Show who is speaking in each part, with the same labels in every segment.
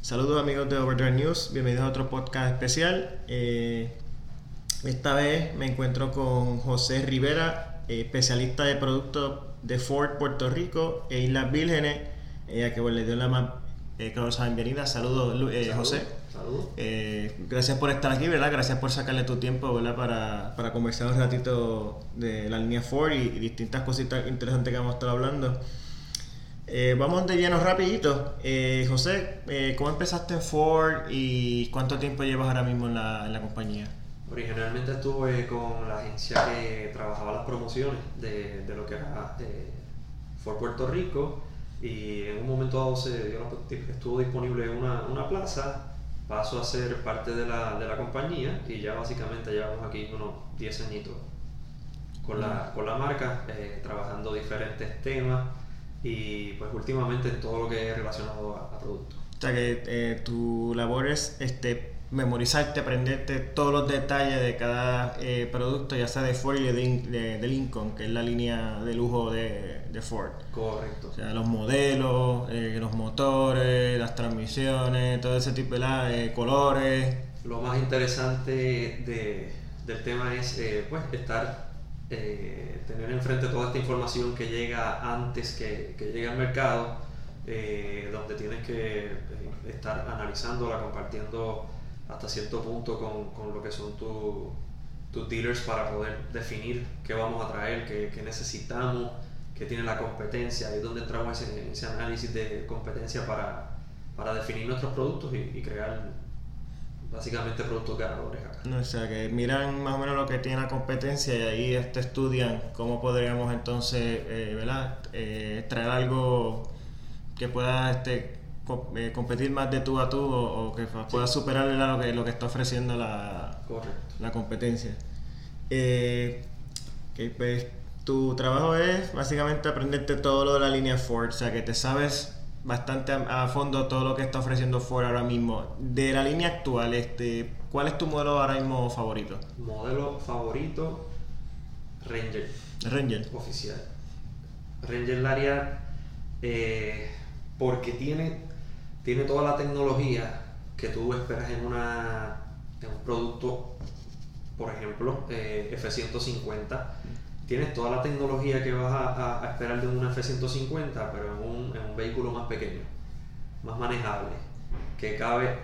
Speaker 1: Saludos amigos de Overdrive News, bienvenidos a otro podcast especial. Eh, esta vez me encuentro con José Rivera, eh, especialista de productos de Ford Puerto Rico e Islas Vírgenes, eh, a que le dio la más eh, calurosa bienvenida. Saludos, Lu- eh,
Speaker 2: Salud,
Speaker 1: José.
Speaker 2: Salud.
Speaker 1: Eh, gracias por estar aquí, ¿verdad? Gracias por sacarle tu tiempo, ¿verdad? Para, para conversar un ratito de la línea Ford y, y distintas cositas interesantes que vamos a estar hablando. Eh, vamos de lleno rapidito. Eh, José, eh, ¿cómo empezaste en Ford y cuánto tiempo llevas ahora mismo en la, en la compañía?
Speaker 2: Originalmente estuve con la agencia que trabajaba las promociones de, de lo que era eh, Ford Puerto Rico y en un momento dado se dio la- estuvo disponible una, una plaza, paso a ser parte de la, de la compañía y ya básicamente llevamos aquí unos 10 añitos con la, con la marca, eh, trabajando diferentes temas y pues últimamente en todo lo que es relacionado a, a productos.
Speaker 1: O sea que eh, tu labor es este, memorizarte, aprenderte todos los detalles de cada eh, producto, ya sea de Ford y de, de- de Lincoln, que es la línea de lujo de, de Ford.
Speaker 2: Correcto.
Speaker 1: O sea, los modelos, eh, los motores, las transmisiones, todo ese tipo de colores.
Speaker 2: Lo más interesante de- del tema es pues, estar, eh, tener enfrente toda esta información que llega antes que, que llegue al mercado, eh, donde tienes que eh, estar analizándola, compartiendo hasta cierto punto con, con lo que son tu- tus dealers para poder definir qué vamos a traer, qué, qué necesitamos, qué tiene la competencia, ahí es donde entramos en ese, ese análisis de competencia para, para definir nuestros productos y, y crear básicamente productos ganadores acá.
Speaker 1: No, o sea, que miran más o menos lo que tiene la competencia y ahí este, estudian cómo podríamos entonces, eh, ¿verdad? Eh, traer algo que pueda este, co- eh, competir más de tú a tú o, o que pueda superar ¿verdad? lo que, lo que está ofreciendo la, la competencia. Eh, que, pues, tu trabajo es básicamente aprenderte todo lo de la línea Ford, o sea que te sabes bastante a, a fondo todo lo que está ofreciendo Ford ahora mismo. De la línea actual, este, ¿cuál es tu modelo ahora mismo favorito?
Speaker 2: Modelo favorito, Ranger
Speaker 1: Ranger.
Speaker 2: oficial. Ranger Lariat, eh, porque tiene, tiene toda la tecnología que tú esperas en, una, en un producto, por ejemplo, eh, F-150. Tienes toda la tecnología que vas a, a- a esperar de un F-150, pero en un, en un vehículo más pequeño, más manejable, que cabe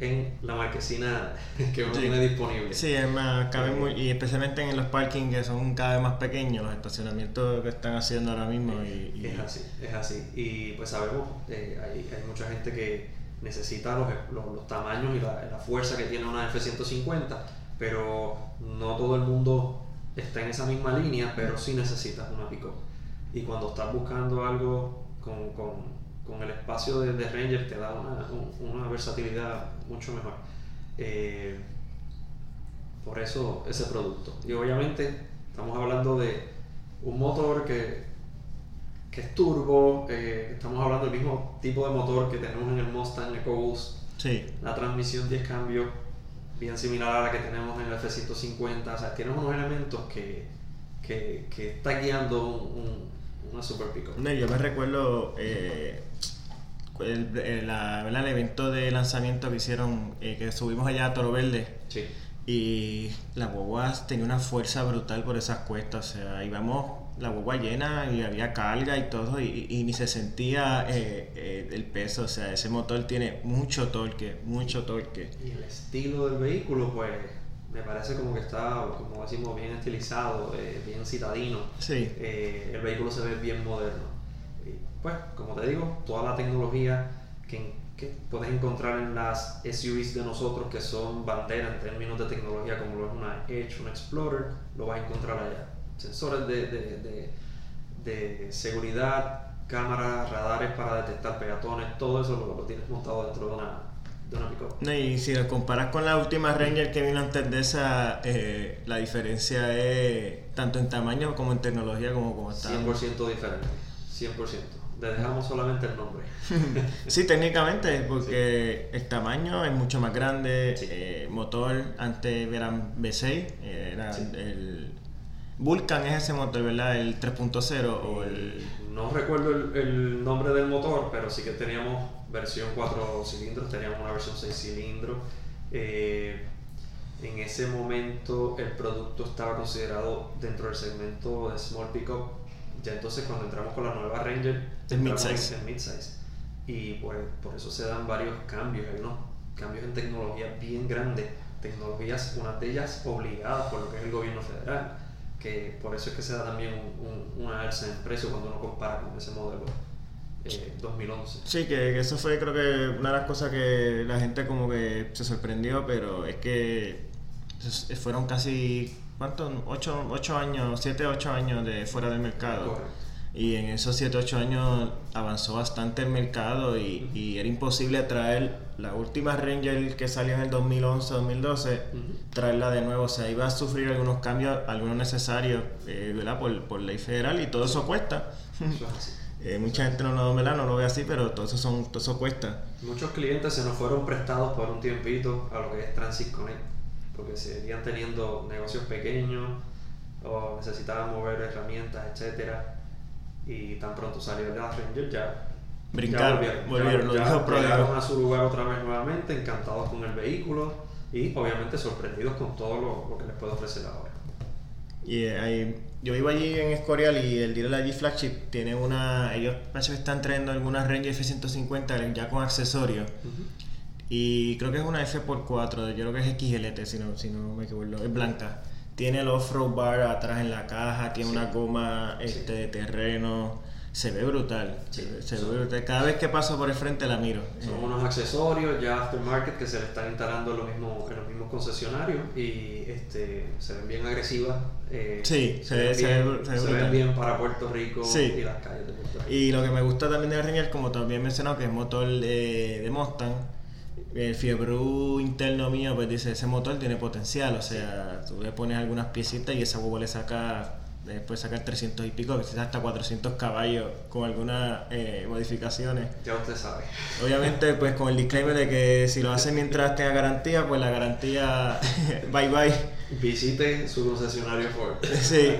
Speaker 2: en la marquesina que uno
Speaker 1: Sí.
Speaker 2: tiene disponible.
Speaker 1: Sí, es más, cabe muy, y especialmente en los parkings que son cada vez más pequeños, los estacionamientos que están haciendo ahora mismo. Y, y-
Speaker 2: Es así, es así. Y pues sabemos, eh, hay, hay mucha gente que necesita los, los, los tamaños y la, la fuerza que tiene una F-150, pero no todo el mundo está en esa misma línea, pero sí necesitas una pick Y cuando estás buscando algo con, con, con el espacio de, de Ranger, te da una, un- una versatilidad mucho mejor. Eh, por eso ese producto. Y obviamente estamos hablando de un motor que, que es turbo, eh, estamos hablando del mismo tipo de motor que tenemos en el Mustang EcoBoost,
Speaker 1: sí,
Speaker 2: la transmisión 10 cambios bien similar a la que tenemos en el F-150, o sea, tienes unos elementos que, que, que está guiando un, un- una super pick
Speaker 1: No, yo me recuerdo eh, el, el- la- ¿verdad? el evento de lanzamiento que hicieron, eh, que subimos allá a Toro Verde.
Speaker 2: Sí,
Speaker 1: y la guagua tenía una fuerza brutal por esas cuestas, o sea, íbamos la guagua llena y había carga y todo y, y ni se sentía eh, eh, el peso, o sea, ese motor tiene mucho torque, mucho torque.
Speaker 2: y el estilo del vehículo, pues me parece como que está, como decimos, bien estilizado, eh, bien citadino.
Speaker 1: Sí,
Speaker 2: el vehículo se ve bien moderno. Y, pues, como te digo, toda la tecnología que, que puedes encontrar en las SUVs de nosotros, que son bandera en términos de tecnología, como lo es una Edge, una Explorer, lo vas a encontrar allá. Sensores de, de, de, de seguridad, cámaras, radares para detectar peatones, todo eso lo, lo tienes montado dentro de una, de una.
Speaker 1: No, y si lo comparas con la última Ranger que vino antes de esa, eh, la diferencia es tanto en tamaño como en tecnología como como está.
Speaker 2: 100% diferente, 100%. Le dejamos solamente el nombre.
Speaker 1: Sí, técnicamente, porque el tamaño es mucho más grande,
Speaker 2: Sí.
Speaker 1: eh, motor antes eran V6, eh, era
Speaker 2: Sí.
Speaker 1: el Vulcan es ese motor, ¿verdad? El 3.0 o el...
Speaker 2: No recuerdo el, el nombre del motor, pero sí que teníamos versión 4 cilindros, teníamos una versión 6 cilindros. Eh, en ese momento el producto estaba considerado dentro del segmento de Small Pickup. Ya entonces cuando entramos con la nueva Ranger,
Speaker 1: El midsize.
Speaker 2: en midsize. Y pues por eso se dan varios cambios, hay unos cambios en tecnología bien grandes, tecnologías, unas de ellas obligadas por lo que es el gobierno federal, que por eso es que se da también un- un- una alza en precio cuando uno compara con ese modelo eh, 2011.
Speaker 1: Sí, que, que eso fue creo que una de las cosas que la gente como que se sorprendió, pero es que fueron casi, ¿cuántos? 8, ocho años, 7, 8 años de fuera del mercado.
Speaker 2: Correcto.
Speaker 1: Y en esos 7, 8 años avanzó bastante el mercado y, y era imposible traer la última Ranger que salió en el 2011, 2012,
Speaker 2: Ujú.
Speaker 1: traerla de nuevo. O sea, iba a sufrir algunos cambios, algunos necesarios, eh, ¿verdad? Por, por ley federal y todo eso cuesta. Eh, mucha gente no lo, ¿verdad? no lo ve así, pero todo eso, son, todo eso cuesta.
Speaker 2: Muchos clientes se nos fueron prestados por un tiempito a lo que es Transit Connect, porque seguían teniendo negocios pequeños o necesitaban mover herramientas, etcétera y tan pronto salió la Ranger ya
Speaker 1: Brincaron,
Speaker 2: ya volvieron,
Speaker 1: volvieron,
Speaker 2: ya, a su lugar otra vez nuevamente, encantados con el vehículo y obviamente sorprendidos con todo lo, lo que les puede ofrecer ahora.
Speaker 1: Y eh, hay- yo iba allí en Escorial y el dealer allí Flagship tiene una. Ellos parece que están trayendo algunas Ranger F-150 ya con accesorios. Y creo que es una F x4, yo creo que es XLT, si no, si no me equivoco, es blanca. Tiene el off-road bar atrás en la caja, tiene
Speaker 2: Sí.
Speaker 1: una goma este, de terreno. Se ve brutal.
Speaker 2: Sí.
Speaker 1: Se, ve- se ve brutal. Cada vez que paso por el frente la miro.
Speaker 2: Son
Speaker 1: Eh,
Speaker 2: unos accesorios ya aftermarket que se le están instalando en los mismos, en los mismos concesionarios y este, se ven bien agresivas. eh,
Speaker 1: Sí, se ve-
Speaker 2: ven
Speaker 1: se
Speaker 2: bien,
Speaker 1: se
Speaker 2: se ven bien para Puerto Rico
Speaker 1: Sí.
Speaker 2: y las calles de Puerto Rico.
Speaker 1: Y lo que me gusta también de la Ranger, como también mencionado, que es motor de, de Mustang, el Fiebru interno mío, pues dice, ese motor tiene potencial, o sea, tú le pones algunas piecitas y esa huevo le saca, después sacar 300 y pico, quizás hasta 400 caballos con algunas eh, modificaciones.
Speaker 2: Ya usted sabe.
Speaker 1: Obviamente, pues con el disclaimer de que si lo hace mientras tenga garantía, pues la garantía, bye bye.
Speaker 2: Visite su concesionario Ford.
Speaker 1: Sí,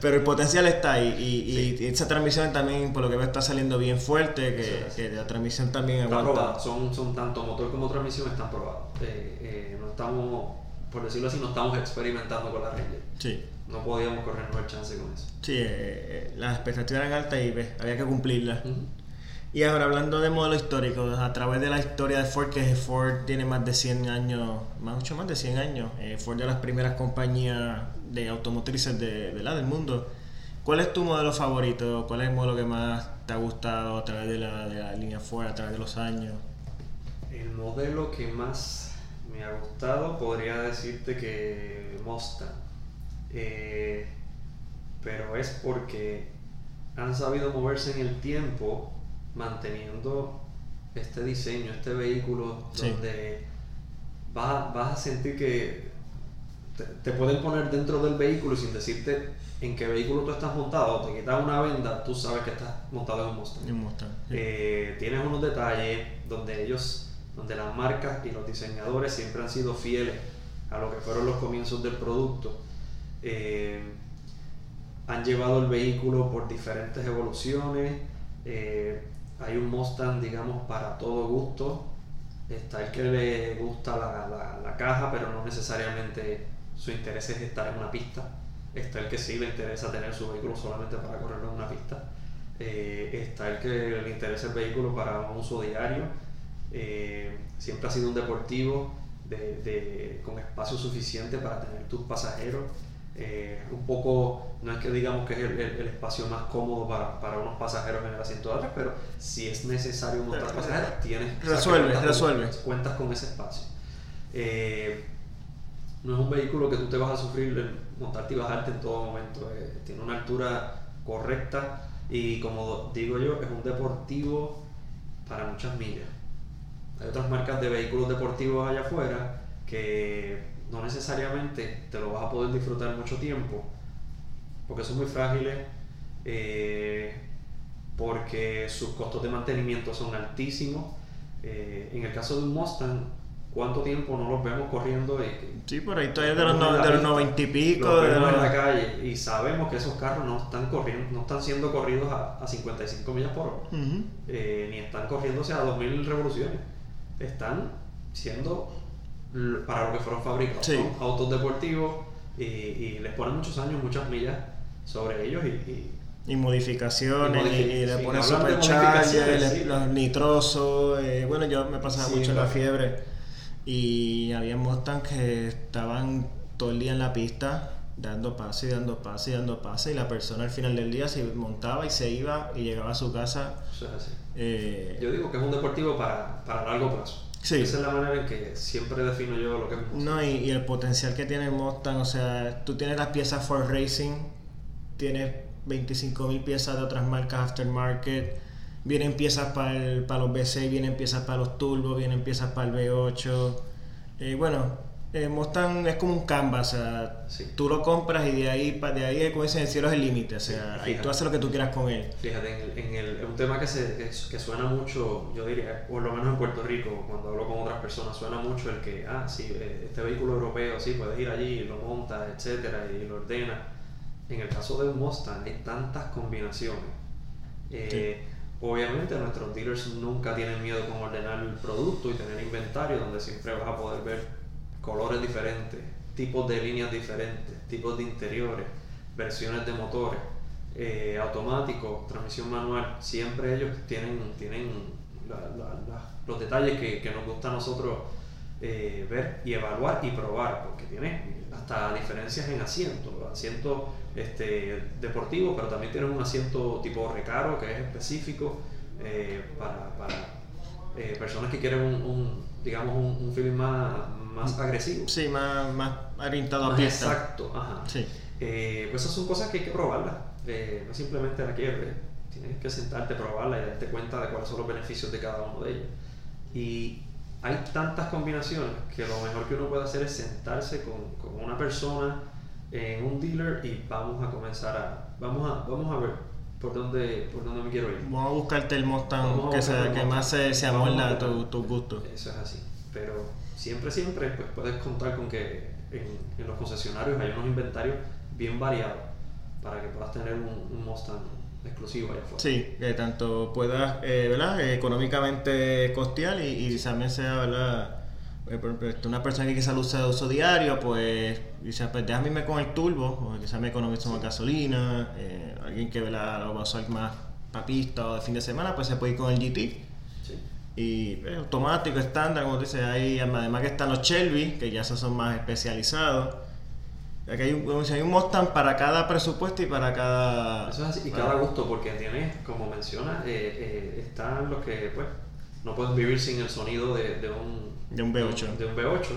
Speaker 1: pero el potencial está ahí y, y esa transmisión también, por lo que veo, está saliendo bien fuerte, que,
Speaker 2: Sí, sí.
Speaker 1: que la transmisión también
Speaker 2: Está
Speaker 1: aguanta.
Speaker 2: probado, son, son tanto motor como transmisión están probados. Eh, eh, no estamos, por decirlo así, no estamos experimentando con la Ranger.
Speaker 1: Sí,
Speaker 2: No podíamos corrernos el chance con eso.
Speaker 1: sí, eh, eh, las expectativas eran altas y pues, había que cumplirlas. Y ahora hablando de modelos históricos, a través de la historia de Ford, que Ford tiene más de 100 años, más, mucho más de 100 años, eh, Ford de las primeras compañías de automotrices de, ¿verdad? del mundo. ¿Cuál es tu modelo favorito? ¿Cuál es el modelo que más te ha gustado a través de la, de la línea Ford, a través de los años?
Speaker 2: El modelo que más me ha gustado podría decirte que Mustang. Eh, pero es porque han sabido moverse en el tiempo manteniendo este diseño, este vehículo
Speaker 1: Sí.
Speaker 2: donde vas, a- vas a sentir que te, te pueden poner dentro del vehículo sin decirte en qué vehículo tú estás montado, te quitas una venda, tú sabes que estás montado en un Mustang.
Speaker 1: Un Mustang, sí.
Speaker 2: Eh, tienes unos detalles donde ellos, donde las marcas y los diseñadores siempre han sido fieles a lo que fueron los comienzos del producto. Eh, han llevado el vehículo por diferentes evoluciones. eh, hay un Mustang, digamos, para todo gusto. Está el que le gusta la, la- la caja, pero no necesariamente su interés es estar en una pista. Está el que sí le interesa tener su vehículo solamente para correrlo en una pista. Eh, está el que le interesa el vehículo para un uso diario. Eh, siempre ha sido un deportivo de, de- con espacio suficiente para tener tus pasajeros. Eh, un poco, no es que digamos que es el, el- el espacio más cómodo para, para unos pasajeros en el asiento de atrás, pero si es necesario montar pasajeros, tienes
Speaker 1: resuelve,
Speaker 2: cuentas con-
Speaker 1: resuelve.
Speaker 2: cuentas con ese espacio. Eh, no es un vehículo que tú te vas a sufrir montarte y bajarte en todo momento. eh, tiene una altura correcta y como digo yo, es un deportivo para muchas millas. Hay otras marcas de vehículos deportivos allá afuera que no necesariamente te lo vas a poder disfrutar mucho tiempo porque son muy frágiles, eh, porque sus costos de mantenimiento son altísimos. Eh, en el caso de un Mustang, cuánto tiempo no los vemos corriendo y
Speaker 1: sí por ahí todavía de los, no, de los 90 y pico
Speaker 2: los
Speaker 1: de
Speaker 2: vemos en la calle y sabemos que esos carros no están corriendo no están siendo corridos a, a 55 millas por hora
Speaker 1: Ujú.
Speaker 2: eh, ni están corriéndose a 2000 revoluciones están siendo para lo que fueron fabricados
Speaker 1: Sí.
Speaker 2: son autos deportivos y, y les ponen muchos años muchas millas sobre ellos y, y
Speaker 1: y modificaciones
Speaker 2: Y
Speaker 1: y,
Speaker 2: modifi-
Speaker 1: y le
Speaker 2: sí, de
Speaker 1: supercharger,
Speaker 2: sí.
Speaker 1: los nitrosos, eh, bueno yo me pasaba
Speaker 2: Sí,
Speaker 1: mucho en la
Speaker 2: claro.
Speaker 1: fiebre y había Mustang que estaban todo el día en la pista dando pase y dando pase y dando pase y la persona al final del día se montaba y se iba y llegaba a su casa
Speaker 2: es así.
Speaker 1: eh,
Speaker 2: yo digo que es un deportivo para, para largo plazo
Speaker 1: Sí.
Speaker 2: esa es la manera en que siempre defino yo lo que es
Speaker 1: No, y, y el potencial que tiene el Mustang, o sea, tú tienes las piezas Ford Racing, tienes 25.000 piezas de otras marcas aftermarket, vienen piezas para, el- para los V6, vienen piezas para los turbos, vienen piezas para el V8. Eh, bueno, el Mustang es como un canvas, o sea,
Speaker 2: Sí.
Speaker 1: tú lo compras y de ahí, de ahí como dicen, el cielo es el límite, o sea,
Speaker 2: Sí,
Speaker 1: ahí
Speaker 2: fíjate.
Speaker 1: tú haces lo que tú quieras con él.
Speaker 2: Fíjate, en, el, en el- un tema que, se, que, que suena mucho, yo diría, por lo menos en Puerto Rico, cuando hablo con otras personas, suena mucho el que, ah, sí, eh, este vehículo europeo, sí, puedes ir allí, lo montas, etcétera, y lo ordenas. En el caso de un Mustang hay tantas combinaciones. Eh, Obviamente nuestros dealers nunca tienen miedo con ordenar el producto y tener inventario donde siempre vas a poder ver colores diferentes, tipos de líneas diferentes, tipos de interiores, versiones de motores, eh, automático, transmisión manual. Siempre ellos tienen, tienen los detalles que, que nos gusta a nosotros eh, ver y evaluar y probar, porque tiene hasta diferencias en asientos, asientos este, deportivos, pero también tiene un asiento tipo recaro que es específico eh, para, personas que quieren un, un, digamos un, un más, más agresivo.
Speaker 1: Sí, más, más orientado a pista.
Speaker 2: exacto, ajá.
Speaker 1: Sí.
Speaker 2: Eh, pues esas son cosas que hay que probarlas. Eh, no simplemente la quieres, tienes que sentarte, probarla y darte cuenta de cuáles son los beneficios de cada uno de ellos. Y hay tantas combinaciones que lo mejor que uno puede hacer es sentarse con, con una persona en un dealer y vamos a comenzar a vamos a vamos a ver por dónde por dónde me quiero ir.
Speaker 1: Vamos a buscarte el Mustang que, se- que más se, se amolda a
Speaker 2: buscar.
Speaker 1: tu- tus gustos.
Speaker 2: Eso es así. Pero siempre, siempre pues puedes contar con que en, en los concesionarios hay unos inventarios bien variados para que puedas tener un, un Mustang exclusivo allá afuera.
Speaker 1: Sí, que tanto puedas, eh, ¿verdad? Eh, económicamente costear y, y también sea, ¿verdad? Eh, por ejemplo, este, una persona que quizá lo usa de uso diario, pues dice, pues déjame irme con el turbo, o quizá me economizo más gasolina, eh, alguien que ¿verdad? lo va a usar más para pista o de fin de semana, pues se puede ir con el GT. Y pues, automático, estándar, como tú dices, hay, además que están los Shelby, que ya esos son más especializados. Que hay, un, dice, hay un Mustang para cada presupuesto y para cada...
Speaker 2: Eso es así, y cada gusto, porque tiene, como mencionas, eh, eh, están los que pues no pueden vivir sin el sonido de, de un
Speaker 1: De un V8.
Speaker 2: de un V8,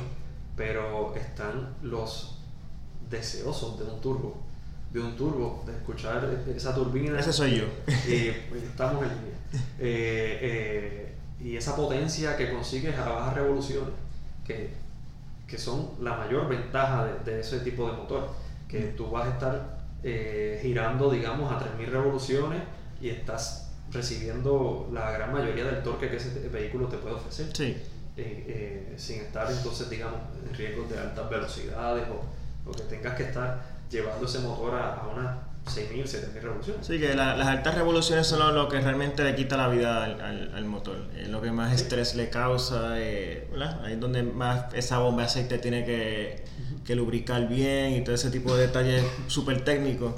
Speaker 2: pero están los deseosos de un turbo, de un turbo, de escuchar esa turbina.
Speaker 1: Ese soy yo.
Speaker 2: Eh, pues, estamos en línea. Y esa potencia que consigues a bajas revoluciones, que, que son la mayor ventaja de, de ese tipo de motor, que tú vas a estar eh, girando, digamos, a 3.000 revoluciones y estás recibiendo la gran mayoría del torque que ese vehículo te puede ofrecer
Speaker 1: Sí.
Speaker 2: eh, eh, sin estar entonces, digamos, en riesgos de altas velocidades o, o que tengas que estar llevando ese motor a, a unas 6.000, 7.000 revoluciones.
Speaker 1: Sí, que la- las altas revoluciones son lo, lo que realmente le quita la vida al, al- al motor. Es lo que más
Speaker 2: Sí.
Speaker 1: estrés le causa. eh. Ahí es donde más esa bomba de aceite tiene que, que lubricar bien y todo ese tipo de detalles súper técnicos.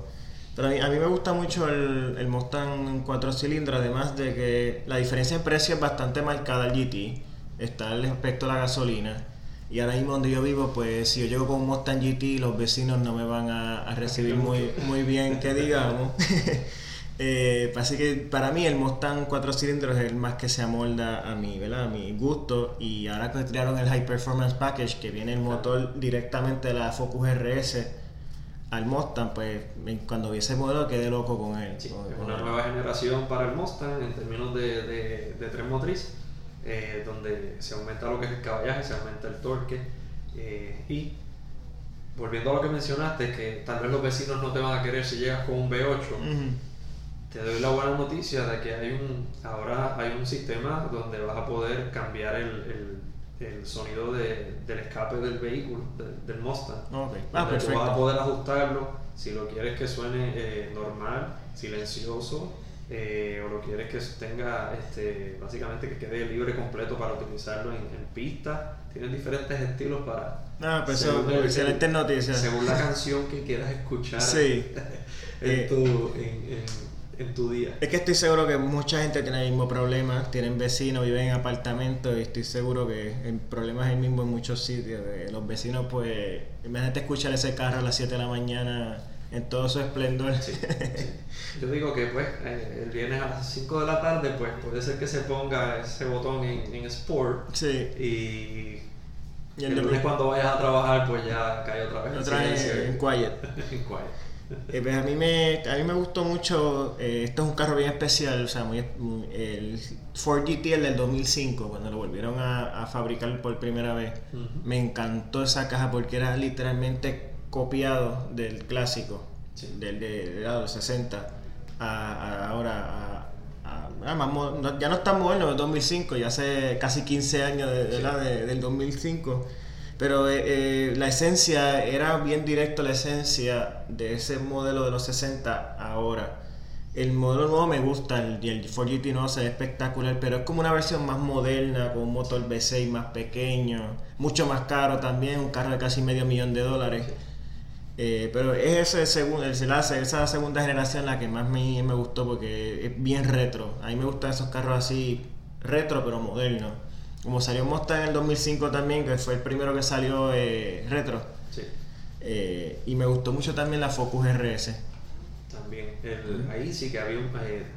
Speaker 1: Pero a mí, a mí me gusta mucho el, el Mustang 4 cilindros, además de que la diferencia en precio es bastante marcada al GT. Está el aspecto de la gasolina. Y ahora mismo donde yo vivo, pues si yo llego con un Mustang GT, los vecinos no me van a, a recibir muy, muy bien, que digamos. Eh, así que para mí el Mustang 4 cilindros es el más que se amolda a mi, ¿verdad? a mi gusto. Y ahora que tiraron el High Performance Package, que viene el motor directamente de la Focus RS al Mustang, pues cuando vi ese modelo quedé loco con él.
Speaker 2: Sí,
Speaker 1: con-
Speaker 2: es
Speaker 1: con
Speaker 2: una
Speaker 1: él.
Speaker 2: nueva generación para el Mustang en términos de, de, de tren motriz, eh, donde se aumenta lo que es el caballaje, se aumenta el torque. eh, y volviendo a lo que mencionaste, que tal vez los vecinos no te van a querer si llegas con un V8.
Speaker 1: Ujú.
Speaker 2: Te doy la buena noticia de que hay un ahora hay un sistema donde vas a poder cambiar el, el- el sonido de, del escape del vehículo, del Mustang.
Speaker 1: Ok. Ah,
Speaker 2: Donde tú
Speaker 1: perfecto.
Speaker 2: vas a poder ajustarlo si lo quieres que suene eh, normal, silencioso, eh, o lo quieres que tenga, este, básicamente que quede libre completo para utilizarlo en, en pista. Tienen diferentes estilos para,
Speaker 1: Ah, pues eso,
Speaker 2: Según el-
Speaker 1: excelentes noticias.
Speaker 2: según la canción que quieras escuchar
Speaker 1: Sí.
Speaker 2: en,
Speaker 1: Eh,
Speaker 2: tu, en, en- en tu día.
Speaker 1: Es que estoy seguro que mucha gente tiene el mismo problema, tienen vecinos, viven en apartamentos y estoy seguro que el problema es el mismo en muchos sitios. Los vecinos pues, imagínate escuchar ese carro a las 7 de la mañana en todo su esplendor.
Speaker 2: Sí, sí. Yo digo que pues eh, el viernes a las 5 de la tarde pues puede ser que se ponga ese botón en, en Sport
Speaker 1: Sí.
Speaker 2: y,
Speaker 1: Y
Speaker 2: el
Speaker 1: el
Speaker 2: lunes
Speaker 1: domingo-
Speaker 2: cuando vayas a trabajar pues ya cae otra vez. en
Speaker 1: Otra vez
Speaker 2: silencio.
Speaker 1: en quiet.
Speaker 2: En quiet.
Speaker 1: Eh, pues a mí me a mí me gustó mucho eh, esto es un carro bien especial o sea muy, el Ford GT el del 2005 cuando lo volvieron a, a fabricar por primera vez me encantó esa caja porque era literalmente copiado del clásico
Speaker 2: Sí.
Speaker 1: del de, de los 60 a, a ahora a, a- ah, más ya no está moderno del 2005 ya hace casi 15 años de, de
Speaker 2: Sí.
Speaker 1: la- de- del 2005 pero eh, eh, la esencia era bien directo la esencia de ese modelo de los 60 ahora el modelo nuevo me gusta, el, el Ford GT no se ve espectacular, pero es como una versión más moderna, con un motor V6 más pequeño, mucho más caro también, un carro de casi medio millón de dólares. Eh, pero es ese segun- el- la- esa segunda generación la que más me, me gustó porque es bien retro. A mí me gustan esos carros así retro pero modernos. Como salió Mustang en el 2005 también, que fue el primero que salió eh, retro.
Speaker 2: Sí,
Speaker 1: Eh, y me gustó mucho también la Focus RS.
Speaker 2: también. El- ahí sí que había un-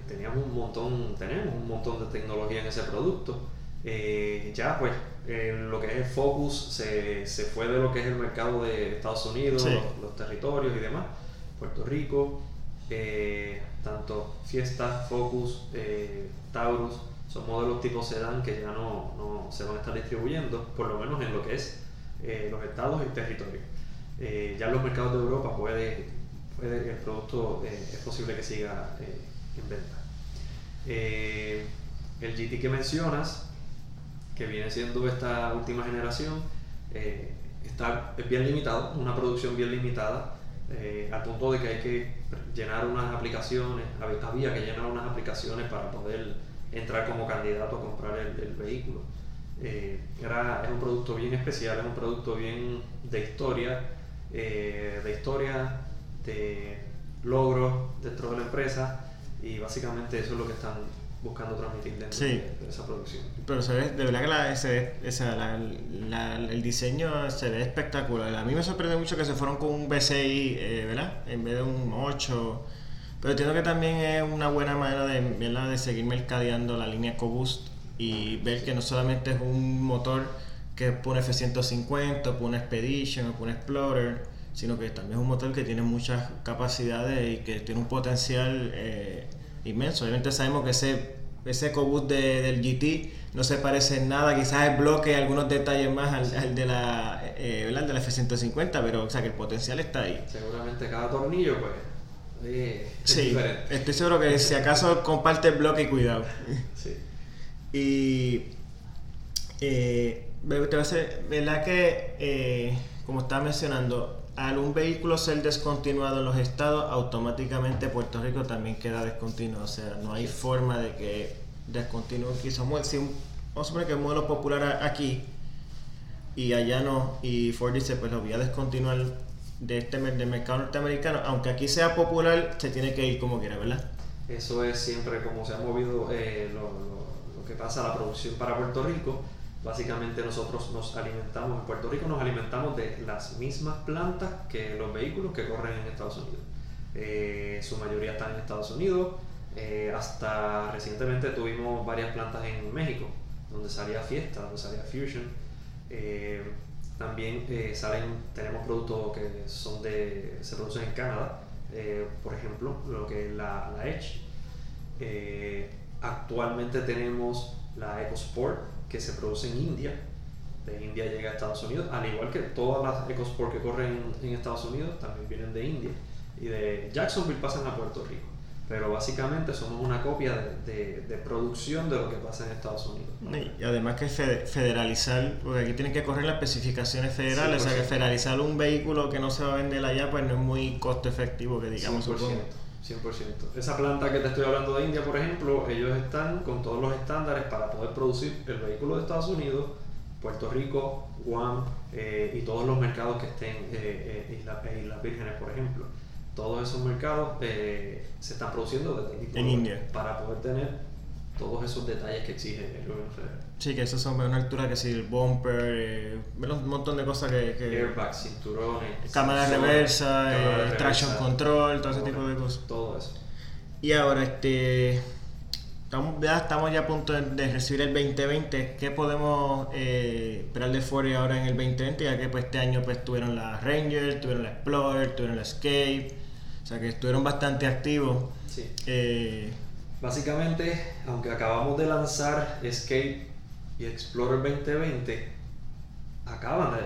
Speaker 2: teníamos un montón, tenemos un montón de tecnología en ese producto. Eh, ya pues eh, lo que es el Focus se, se fue de lo que es el mercado de Estados Unidos,
Speaker 1: Sí.
Speaker 2: los, los territorios y demás. Puerto Rico, eh, tanto Fiesta, Focus, eh, Taurus, son modelos tipo sedán que ya no, no se van a estar distribuyendo, por lo menos en lo que es eh, los estados y territorios. Ya en los mercados de Europa puede, puede el producto es posible que siga en venta. El GT que mencionas, que viene siendo esta última generación, eh, está, es bien limitado, una producción bien limitada, eh, al punto de que hay que llenar unas aplicaciones, hab- había que llenar unas aplicaciones para poder entrar como candidato a comprar el, el vehículo. Eh, era, es un producto bien especial, es un producto bien de historia, eh, de historia, de logros dentro de la empresa y básicamente eso es lo que están buscando transmitir dentro
Speaker 1: Sí.
Speaker 2: de, de esa producción.
Speaker 1: Pero se ve, de verdad que la, se ve- esa- la- la- el diseño se ve espectacular. A mí me sorprende mucho que se fueron con un B6, eh, ¿verdad? En vez de un 8. Pero entiendo que también es una buena manera de, ¿verdad? de seguir mercadeando la línea EcoBoost y ver que no solamente es un motor que pone F-150, pone Expedition, pone Explorer, sino que también es un motor que tiene muchas capacidades y que tiene un potencial eh, inmenso. Obviamente sabemos que ese, ese EcoBoost de- del GT no se parece en nada, quizás el bloque y algunos detalles más al, al de la eh, de la F-150, pero o sea que el potencial está ahí.
Speaker 2: Seguramente cada tornillo pues eh, es
Speaker 1: Sí,
Speaker 2: diferente.
Speaker 1: estoy seguro que si acaso comparte el bloque, cuidado.
Speaker 2: Sí.
Speaker 1: Y eh, te voy a hacer, ¿verdad que, eh, como estaba mencionando, al un vehículo ser descontinuado en los estados, automáticamente Puerto Rico también queda descontinuado? O sea, no hay forma de que descontinúen quizás. Si un, vamos a suponer que el modelo popular aquí y allá no, y Ford dice, pues lo voy a descontinuar de este del mercado norteamericano, aunque aquí sea popular, se tiene que ir como quiera, ¿verdad?
Speaker 2: Eso es siempre como se ha movido eh, lo- lo que pasa la producción para Puerto Rico. Básicamente nosotros nos alimentamos, en Puerto Rico nos alimentamos de las mismas plantas que los vehículos que corren en Estados Unidos. Eh, su mayoría están en Estados Unidos. eh, hasta recientemente tuvimos varias plantas en México, donde salía Fiesta, donde salía Fusion. Eh, también salen, tenemos productos que son de, se producen en Canadá, por ejemplo, lo que es la, la Edge. Actualmente tenemos la EcoSport que se produce en India. De India llega a Estados Unidos, al igual que todas las EcoSport que corren en, en Estados Unidos también vienen de India. Y de Jacksonville pasan a Puerto Rico. pero básicamente somos una copia de, de, producción de lo que pasa en Estados Unidos.
Speaker 1: Y además que federalizar, porque aquí tienen que correr las especificaciones federales, o sea que federalizar un vehículo que no se va a vender allá, pues no es muy costo efectivo, que digamos. 100%,
Speaker 2: 100%. Esa planta que te estoy hablando de India, por ejemplo, ellos están con todos los estándares para poder producir el vehículo de Estados Unidos, Puerto Rico, Guam eh, y todos los mercados que estén, eh, eh Islas, Islas Vírgenes, por ejemplo todos esos mercados eh, se están produciendo desde
Speaker 1: en India
Speaker 2: para poder tener todos esos detalles que exige el gobierno federal.
Speaker 1: Sí, que eso son una altura que si el bumper, eh, un montón de cosas que... que
Speaker 2: Airbags, cinturones,
Speaker 1: cámara reversa, eh, traction control, todo ese tipo de cosas.
Speaker 2: Todo eso.
Speaker 1: Y ahora, este... Estamos ya, estamos ya a punto de, recibir el 2020. ¿Qué podemos eh, esperar de Ford ahora en el 2020? Ya que pues, este año pues, tuvieron la Ranger, tuvieron la Explorer, tuvieron la Escape o sea que estuvieron bastante activos.
Speaker 2: Sí. Eh, Básicamente, aunque acabamos de lanzar Escape y Explorer 2020, acaban de,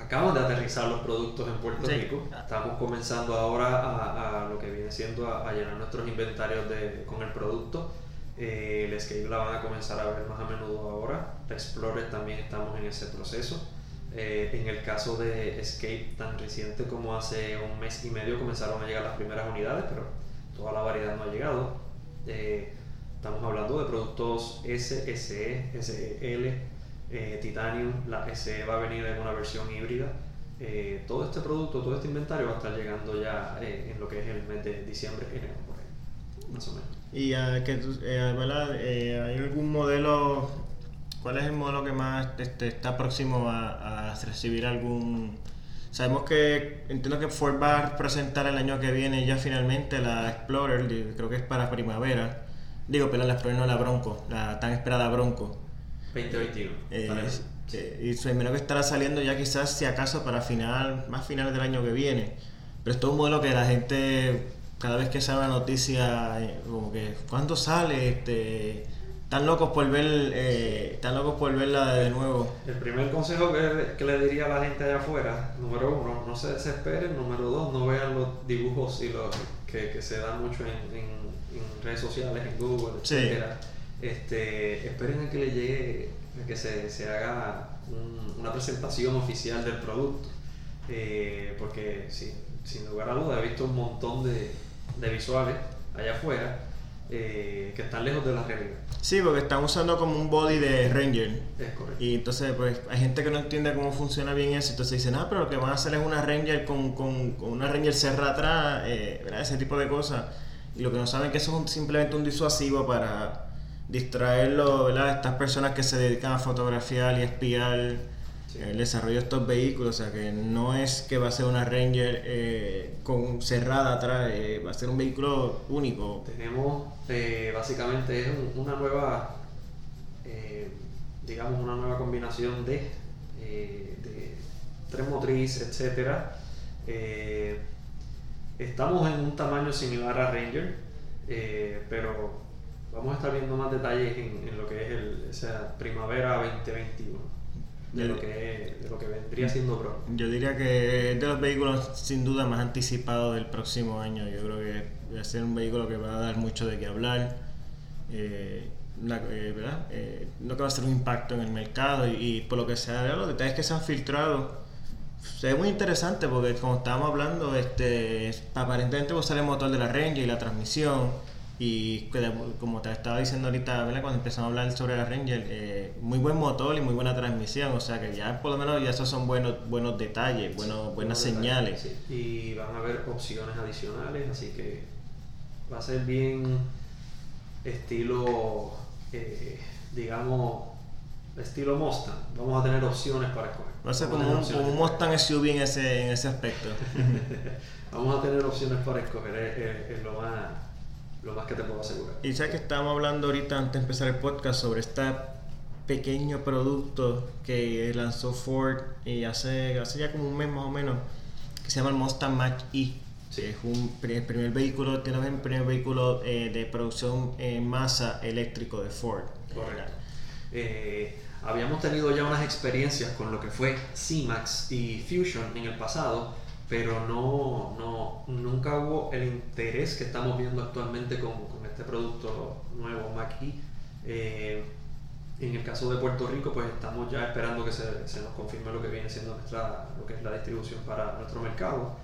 Speaker 2: acaban de aterrizar los productos en Puerto Rico. Estamos comenzando ahora a, lo que viene siendo a, llenar nuestros inventarios de, con el producto. Eh, el Escape la van a comenzar a ver más a menudo ahora. La Explorer también estamos en ese proceso. Eh, en el caso de Escape, tan reciente como hace un mes y medio comenzaron a llegar las primeras unidades, pero toda la variedad no ha llegado. Eh, estamos hablando de productos S, SE, SEL, eh, Titanium, la SE va a venir en una versión híbrida. todo este producto, todo este inventario va a estar llegando ya en lo que es el mes de diciembre, enero, por ahí, más o menos.
Speaker 1: ¿Y que, hay algún modelo ¿Cuál es el modelo que más este, está próximo a, recibir algún... Sabemos que, entiendo que Ford va a presentar el año que viene ya finalmente la Explorer, creo que es para primavera. Digo, pero la no la Bronco, la tan esperada Bronco.
Speaker 2: 2021.
Speaker 1: Eh, y su que estará saliendo ya quizás, si acaso, para final, más finales del año que viene. Pero es todo un modelo que la gente, cada vez que sale la noticia, eh, como que, ¿cuándo sale? Este, están locos por ver, eh, locos por verla de nuevo.
Speaker 2: El primer consejo que, le diría a la gente allá afuera, número uno, no se desesperen, número dos, no vean los dibujos y los que, se dan mucho en, redes sociales, en Google, etcétera. Este, esperen a que le llegue, a que se, haga una presentación oficial del producto. Eh, porque sí, sin lugar a dudas he visto un montón de, de visuales allá afuera eh, que están lejos de la realidad.
Speaker 1: Sí, porque están usando como un body de Ranger.
Speaker 2: Es correcto.
Speaker 1: Y entonces, pues, hay gente que no entiende cómo funciona bien eso. Entonces dicen, ah, pero lo que van a hacer es una Ranger con, con, con una Ranger cerrada atrás, eh, ese tipo de cosas. Y lo que no saben es que eso es simplemente un disuasivo para distraerlo, ¿verdad? Estas personas que se dedican a fotografiar y espiar el desarrollo de estos vehículos, o sea que no es que va a ser una Ranger eh, con cerrada atrás, eh, va a ser un vehículo único.
Speaker 2: Tenemos eh, básicamente una nueva, digamos una nueva combinación de, tres motriz, etcétera. estamos en un tamaño similar a Ranger, pero vamos a estar viendo más detalles en, en lo que es el, esa primavera 2021 de lo que, de lo que vendría siendo Pro.
Speaker 1: Yo diría que es de los vehículos sin duda más anticipados del próximo año. Yo creo que va a ser un vehículo que va a dar mucho de qué hablar. Eh, eh, ¿verdad? Eh, no que va a ser un impacto en el mercado y, por lo que sea, los detalles que se han filtrado se ve muy interesante porque como estábamos hablando este aparentemente va a ser el motor de la Ranger y la transmisión y como te estaba diciendo ahorita, cuando empezamos a hablar sobre la Ranger, eh, muy buen motor y muy buena transmisión, o sea que ya por lo menos ya esos son buenos, buenos detalles, buenos, buenas señales.
Speaker 2: Y van a haber opciones adicionales, así que va a ser bien estilo, eh, digamos, estilo Mustang. Vamos a tener opciones para escoger.
Speaker 1: Va a ser como un, Mustang SUV en ese, en ese aspecto.
Speaker 2: Vamos a tener opciones para escoger, es lo más lo más que te puedo asegurar. Y
Speaker 1: sabes que estábamos hablando ahorita antes de empezar el podcast sobre este pequeño producto que lanzó Ford y hace, hace ya como un mes más o menos, que se llama el Mustang Mach E. es un el primer vehículo, tiene el primer vehículo eh, de producción en masa eléctrico de Ford.
Speaker 2: Correcto. Eh, habíamos tenido ya unas experiencias con lo que fue C-Max y Fusion en el pasado, pero no, no, nunca hubo el interés que estamos viendo actualmente con, con este producto nuevo, Mackie. Eh, en el caso de Puerto Rico, pues estamos ya esperando que se, se, nos confirme lo que viene siendo nuestra, lo que es la distribución para nuestro mercado,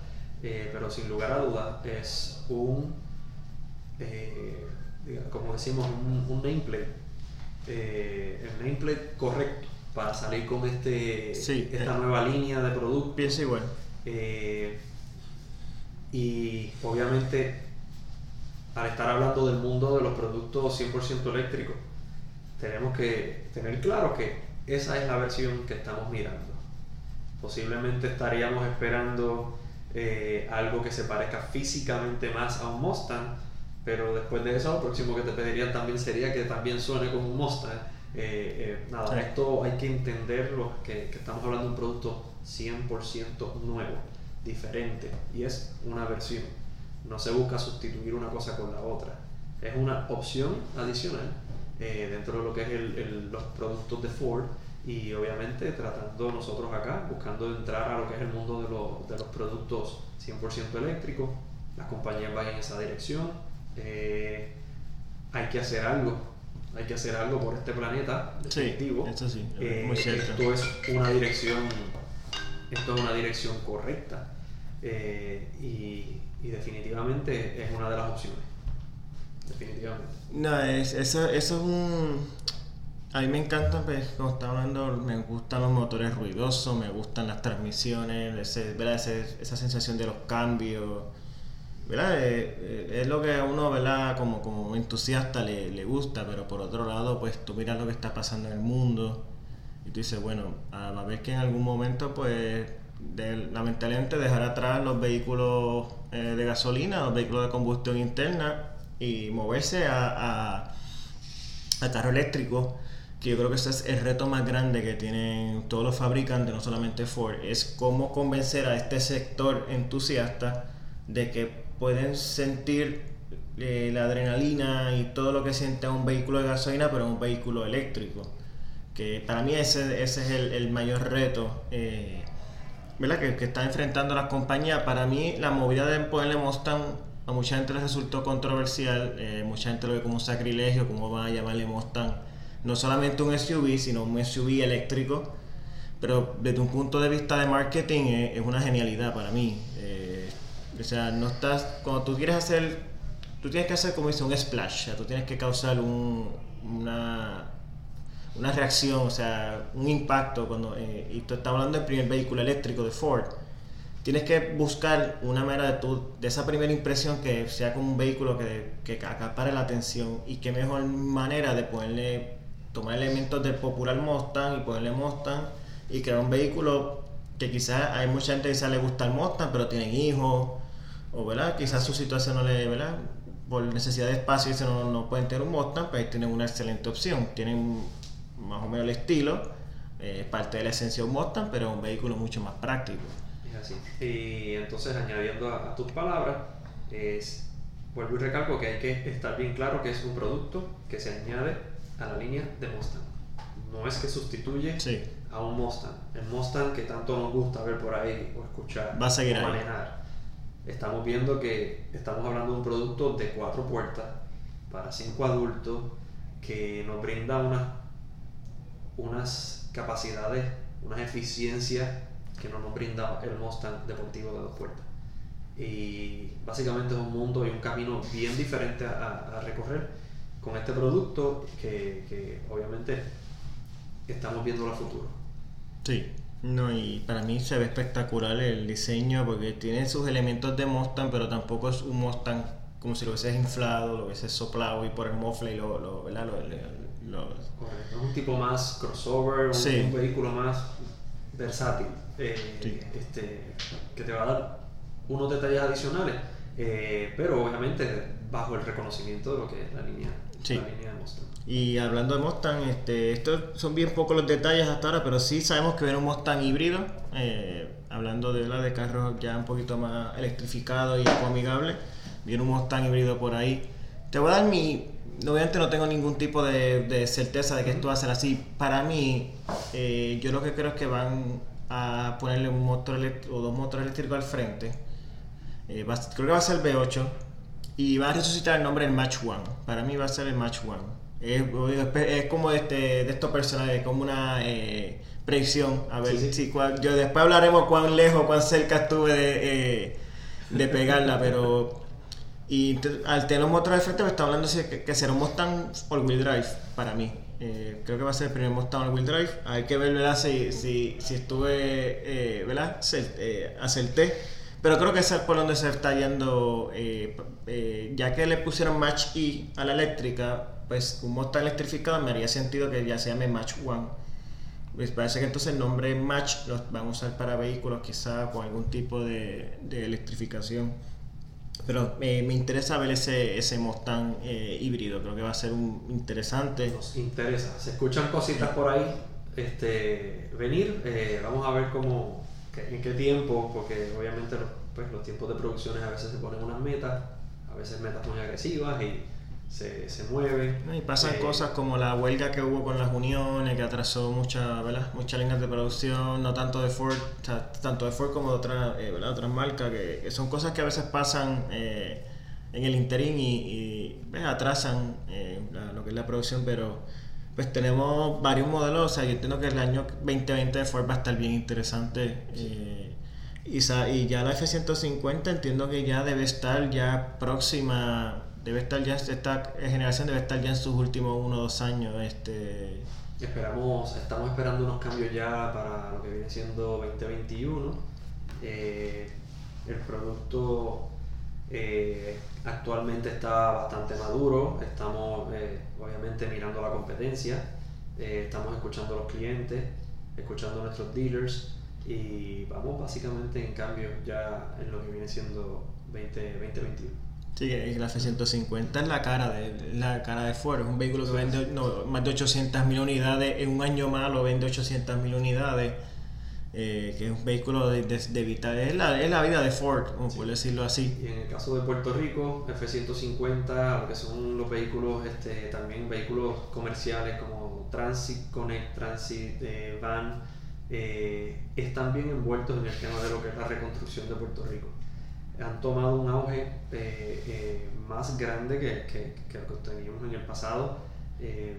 Speaker 2: eh, pero sin lugar a dudas es un, eh, como decimos, un, un nameplate, el nameplate correcto para salir con este, esta nueva línea de producto.
Speaker 1: Piensa igual.
Speaker 2: Y obviamente al estar hablando del mundo de los productos 100% eléctricos, tenemos que tener claro que esa es la versión que estamos mirando. Posiblemente estaríamos esperando eh, algo que se parezca físicamente más a un Mustang, pero después de eso, lo próximo que te pediría también sería que también suene como un Mustang. Eh, eh, nada, esto hay que entenderlo, que, que estamos hablando de un producto 100% nuevo, diferente, y es una versión no se busca sustituir una cosa con la otra. Es una opción adicional eh, dentro de lo que es el, los productos de Ford y obviamente tratando nosotros acá, buscando entrar a lo que es el mundo de, de los productos 100% eléctricos. Las compañías van en esa dirección. Eh, hay que hacer algo. Hay que hacer algo por este planeta,
Speaker 1: definitivo. Sí,
Speaker 2: eh, esto es una dirección, esto es una dirección correcta. y y definitivamente es una de las opciones. Definitivamente. No,
Speaker 1: es, eso, eso es un... A mí me encanta, pues, como está hablando, me gustan los motores ruidosos, me gustan las transmisiones, ese, ¿verdad? esa sensación de los cambios. ¿verdad? Eh, eh, es lo que a uno, ¿verdad? Como, como entusiasta le, le, gusta, pero por otro lado, pues tú miras lo que está pasando en el mundo y tú dices, bueno, a, a ver que en algún momento, pues lamentablemente dejar atrás los vehículos eh, de gasolina, los vehículos de combustión interna y moverse a, a, carro eléctrico, que yo creo que ese es el reto más grande que tienen todos los fabricantes, no solamente Ford, es cómo convencer a este sector entusiasta de que pueden sentir eh, la adrenalina y todo lo que siente un vehículo de gasolina, pero un vehículo eléctrico. Que para mí ese, ese es el, el mayor reto. Eh, ¿verdad? Que, que está enfrentando las compañías. Para mí, la movida de ponerle Mustang a mucha gente les resultó controversial. Eh, mucha gente lo ve como un sacrilegio, como van a llamarle Mustang. No solamente un SUV, sino un SUV eléctrico. Pero desde un punto de vista de marketing es, una genialidad para mí. Eh, o sea, no estás. Cuando tú quieres hacer. Tú tienes que hacer como dice un splash. O sea, tú tienes que causar un, una una reacción, o sea, un impacto, cuando, eh, y tú estás hablando del primer vehículo eléctrico de Ford, tienes que buscar una manera de, tu, de esa primera impresión que sea como un vehículo que, que acapare la atención y qué mejor manera de ponerle, tomar elementos del popular Mustang y ponerle Mustang y crear un vehículo que quizás hay mucha gente que quizás le gusta el Mustang pero tienen hijos o ¿verdad? quizás su situación no le, ¿verdad? por necesidad de espacio no, no pueden tener un Mustang, pues tienen una excelente opción, tienen más o menos el estilo, eh, parte de la esencia de un Mustang, pero es un vehículo mucho más práctico.
Speaker 2: Es así. Y entonces, añadiendo a, tus palabras, es, vuelvo y recalco que hay que estar bien claro que es un producto que se añade a la línea de Mustang. No es que sustituye a un Mustang. El Mustang que tanto nos gusta ver por ahí o escuchar
Speaker 1: Va a seguir
Speaker 2: o manejar. Estamos viendo que estamos hablando de un producto de cuatro puertas para cinco adultos que nos brinda una unas capacidades, unas eficiencias que no nos brinda el Mustang deportivo de dos puertas. Y básicamente es un mundo y un camino bien diferente a, recorrer con este producto que, que, obviamente estamos viendo a futuro.
Speaker 1: Sí, no, y para mí se ve espectacular el diseño porque tiene sus elementos de Mustang, pero tampoco es un Mustang como si lo hubieses inflado, lo hubieses soplado y por el mofle y lo, lo, lo,
Speaker 2: Correcto, un tipo más crossover, un, vehículo más versátil, eh, este, que te va a dar unos detalles adicionales, eh, pero obviamente bajo el reconocimiento de lo que es la línea, la línea de Mustang.
Speaker 1: Y hablando de Mustang, este, estos son bien pocos los detalles hasta ahora, pero sí sabemos que viene un Mustang híbrido, eh, hablando de, la de carros ya un poquito más electrificados y amigables, viene un Mustang híbrido por ahí. Te voy a dar mi, obviamente no tengo ningún tipo de, certeza de que esto va a ser así. Para mí, eh, yo lo que creo es que van a ponerle un motor eléctrico o dos motores eléctricos al frente. Eh, va- creo que va a ser el V8 y va a resucitar el nombre del Match One. Para mí va a ser el Match One. Es, es como este, de estos personajes, como una eh, predicción. A ver
Speaker 2: Sí, sí.
Speaker 1: si cuál- yo después hablaremos cuán lejos, cuán cerca estuve de, de pegarla, pero y al tener un motor al frente me está hablando de que, que será un Mustang all-wheel drive para mí. Eh, creo que va a ser el primer Mustang all-wheel drive. Hay que ver, ¿verdad? Si, si, si estuve, eh, ¿verdad? Eh, acerté. Pero creo que es por donde se está yendo. eh, eh, ya que le pusieron Match E a la eléctrica, pues un Mustang electrificado me haría sentido que ya se llame Match One. Pues parece que entonces el nombre Match lo van a usar para vehículos quizá con algún tipo de, de electrificación. Pero eh, me interesa ver ese, ese Mustang eh, híbrido, creo que va a ser un interesante.
Speaker 2: Nos interesa. Se escuchan cositas por ahí este, venir. eh, vamos a ver cómo, en qué tiempo, porque obviamente pues, los tiempos de producciones a veces se ponen unas metas, a veces metas muy agresivas y se, se mueven.
Speaker 1: ¿no? Y pasan
Speaker 2: Eh,
Speaker 1: cosas como la huelga que hubo con las uniones, que atrasó muchas muchas líneas de producción, no tanto de Ford, o sea, tanto de Ford como de otras, eh, otras marcas, que, que son cosas que a veces pasan eh, en el interín y, y, atrasan eh, la- lo que es la producción, pero pues tenemos varios modelos, o sea, yo entiendo que el año 2020 de Ford va a estar bien interesante. eh, y, y ya la F-150 entiendo que ya debe estar ya próxima, debe estar ya, esta generación debe estar ya en sus últimos uno o dos años. Este,
Speaker 2: Esperamos, estamos esperando unos cambios ya para lo que viene siendo 2021. Eh, el producto eh, actualmente está bastante maduro. Estamos eh, obviamente mirando la competencia. Estamos escuchando a los clientes, escuchando a nuestros dealers y vamos básicamente en cambio ya en lo que viene siendo 20, 2021.
Speaker 1: Sí, que la F-150 es la cara de la cara de Ford, es un vehículo que vende no, más de 800.000 unidades, en un año más lo vende 800.000 unidades. eh, que es un vehículo de, de, de vital, es la, es la vida de Ford, como por decirlo así.
Speaker 2: Y en el caso de Puerto Rico, F-150, lo que son los vehículos, este, también vehículos comerciales como Transit Connect, Transit eh, Van, eh, están bien envueltos en el tema de lo que es la reconstrucción de Puerto Rico. Han tomado un auge eh, eh, más grande que, que, que lo que teníamos en el pasado. Eh,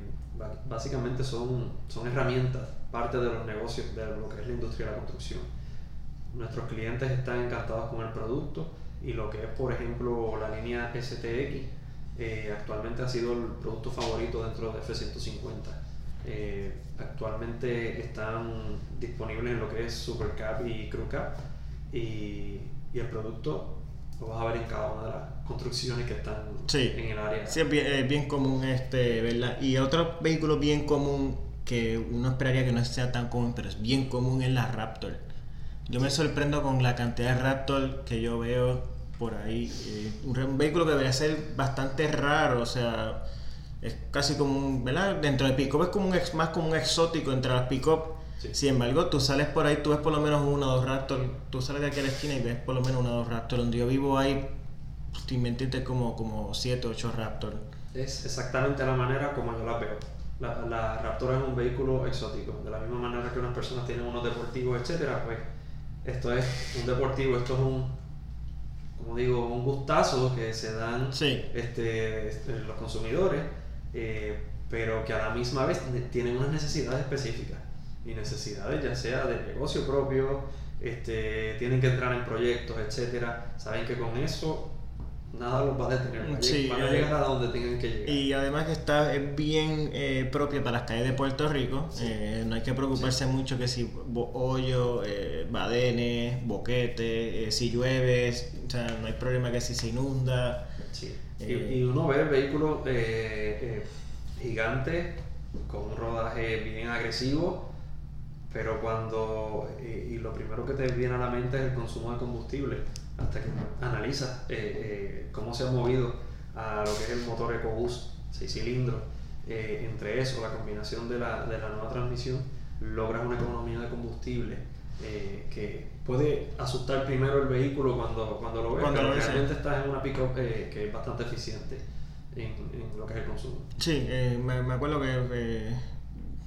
Speaker 2: básicamente son, son herramientas, parte de los negocios de lo que es la industria de la construcción nuestros clientes están encantados con el producto y lo que es, por ejemplo, la línea STX, eh, actualmente ha sido el producto favorito dentro de F-150. Eh, actualmente están disponibles en lo que es Supercab y Crew Cab y, y el producto lo vas a ver en cada una de las construcciones que están
Speaker 1: Sí.
Speaker 2: en el área.
Speaker 1: Sí, es bien, es bien común este, ¿verdad? Y otro vehículo bien común que uno esperaría que no sea tan común, pero es bien común es la Raptor. Yo me sorprendo con la cantidad de Raptor que yo veo por ahí. eh, un, vehículo que debería ser bastante raro, o sea, es casi como un, ¿verdad? Dentro de pick-up es como un ex- más como un exótico entre las pick-up.
Speaker 2: Sí.
Speaker 1: Sin embargo, tú sales por ahí, tú ves por lo menos uno o dos Raptor, tú sales de aquí a la esquina y ves por lo menos uno o dos Raptor. Donde yo vivo hay, sin mentirte, como, como siete o ocho Raptor.
Speaker 2: Es exactamente la manera como yo la veo. La, la Raptor es un vehículo exótico. De la misma manera que unas personas tienen unos deportivos, etcétera, pues esto es un deportivo, esto es un, como digo, un gustazo que se dan
Speaker 1: Sí.
Speaker 2: este, este, los consumidores, eh, pero que a la misma vez ne- tienen unas necesidades específicas. Y necesidades ya sea de negocio propio, este, tienen que entrar en proyectos, etcétera. Saben que con eso nada los va a detener.
Speaker 1: Sí,
Speaker 2: van a
Speaker 1: eh,
Speaker 2: llegar a donde tengan que llegar.
Speaker 1: Y además que está es bien eh, propia para las calles de Puerto Rico. Eh, no hay que preocuparse mucho que si hoyo, eh, badenes, boquete, eh, si llueve, o sea, no hay problema que si se inunda.
Speaker 2: Sí.
Speaker 1: Eh,
Speaker 2: y, y uno ve vehículos eh, eh, gigantes con un rodaje bien agresivo, pero cuando. Y, y lo primero que te viene a la mente es el consumo de combustible, hasta que analizas eh, eh, cómo se ha movido a lo que es el motor EcoBoost 6 cilindros. eh, entre eso, la combinación de la, de la nueva transmisión, logras una economía de combustible eh, que puede asustar primero el vehículo cuando, cuando lo ves,
Speaker 1: Cuando
Speaker 2: pero
Speaker 1: lo ves,
Speaker 2: realmente estás en una pick-up eh, que es bastante eficiente en, en lo que es el consumo.
Speaker 1: Sí, eh, me, me acuerdo que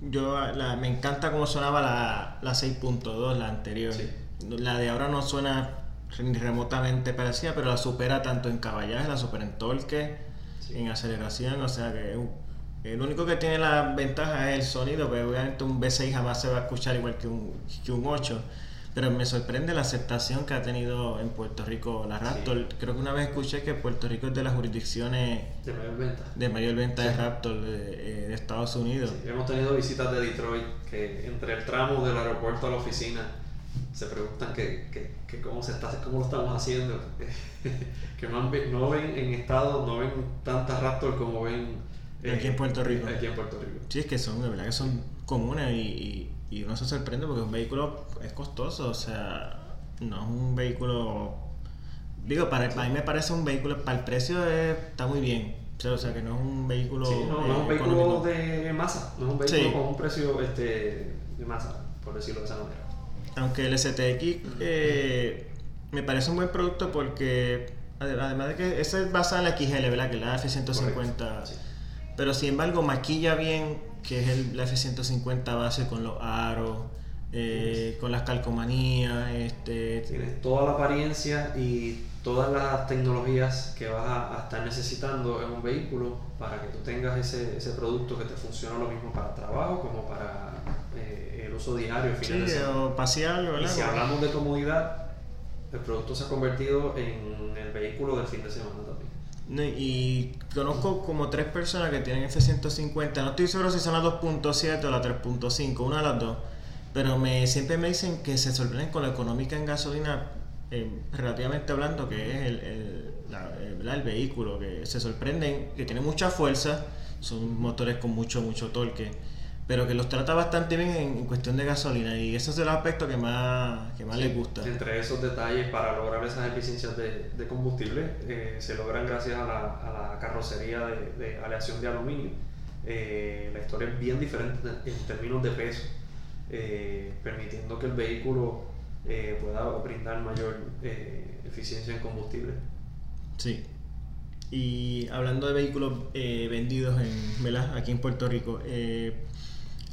Speaker 1: yo la, me encanta cómo sonaba la, la 6.2, la anterior.
Speaker 2: Sí.
Speaker 1: La de ahora no suena ni remotamente parecida, pero la supera tanto en caballaje, la supera en torque,
Speaker 2: Sí.
Speaker 1: en aceleración, o sea que un- el único que tiene la ventaja es el sonido, pero obviamente un V6 jamás se va a escuchar igual que un, que un 8. Pero me sorprende la aceptación que ha tenido en Puerto Rico la Raptor. Creo que una vez escuché que Puerto Rico es de las jurisdicciones
Speaker 2: De mayor venta.
Speaker 1: de mayor venta de
Speaker 2: Sí.
Speaker 1: Raptor de, eh, de Estados Unidos.
Speaker 2: Sí, hemos tenido visitas de Detroit que entre el tramo del aeropuerto a la oficina se preguntan que, que- que cómo, se está, cómo lo estamos haciendo. que no, han no ven en estado, no ven tantas Raptor como ven eh,
Speaker 1: Aquí en Puerto Rico.
Speaker 2: Aquí en Puerto Rico.
Speaker 1: Sí, es que son, de verdad que son comunes y, y, y uno se sorprende porque un vehículo es costoso, o sea, no es un vehículo... Digo, para, a mí me parece un vehículo, para el precio es- está muy bien, o sea, que no es un vehículo...
Speaker 2: Sí, no, no es un
Speaker 1: eh,
Speaker 2: vehículo
Speaker 1: económico.
Speaker 2: de masa, no es un vehículo
Speaker 1: Sí.
Speaker 2: con un precio este, de masa, por decirlo de esa manera.
Speaker 1: Aunque el STX eh, me parece un buen producto porque, ade- además de que ese es basado en la XL, ¿verdad? Que es la F-150...
Speaker 2: Correcto, sí.
Speaker 1: Pero sin embargo maquilla bien, que es el, la F-150 base con los aros, eh, con las calcomanías, este,
Speaker 2: Tienes toda la apariencia y todas las tecnologías que vas a, a estar necesitando en un vehículo para que tú tengas ese, ese producto que te funciona lo mismo para trabajo como para eh, el uso diario,
Speaker 1: sí,
Speaker 2: de semana.
Speaker 1: o pasear,
Speaker 2: Y
Speaker 1: ¿verdad?
Speaker 2: si hablamos de comodidad, el producto se ha convertido en el vehículo del fin de semana
Speaker 1: Y conozco como tres personas que tienen F-150, no estoy seguro si son la 2.7 o la 3.5, una de las dos, pero me, siempre me dicen que se sorprenden con la económica en gasolina, eh, relativamente hablando, que es el, el, la- eh, el vehículo, que se sorprenden, que tiene mucha fuerza, son motores con mucho, mucho torque, pero que los trata bastante bien en, en cuestión de gasolina y ese es el aspecto que más, que más les gusta.
Speaker 2: Entre esos detalles, para lograr esas eficiencias de, de combustible, eh, se logran gracias a la, a la carrocería de, de aleación de aluminio. Eh, la historia es bien diferente en términos de peso, eh, permitiendo que el vehículo eh, pueda brindar mayor eh, eficiencia en combustible.
Speaker 1: Sí. Y hablando de vehículos eh, vendidos en, ¿verdad? aquí en Puerto Rico, eh,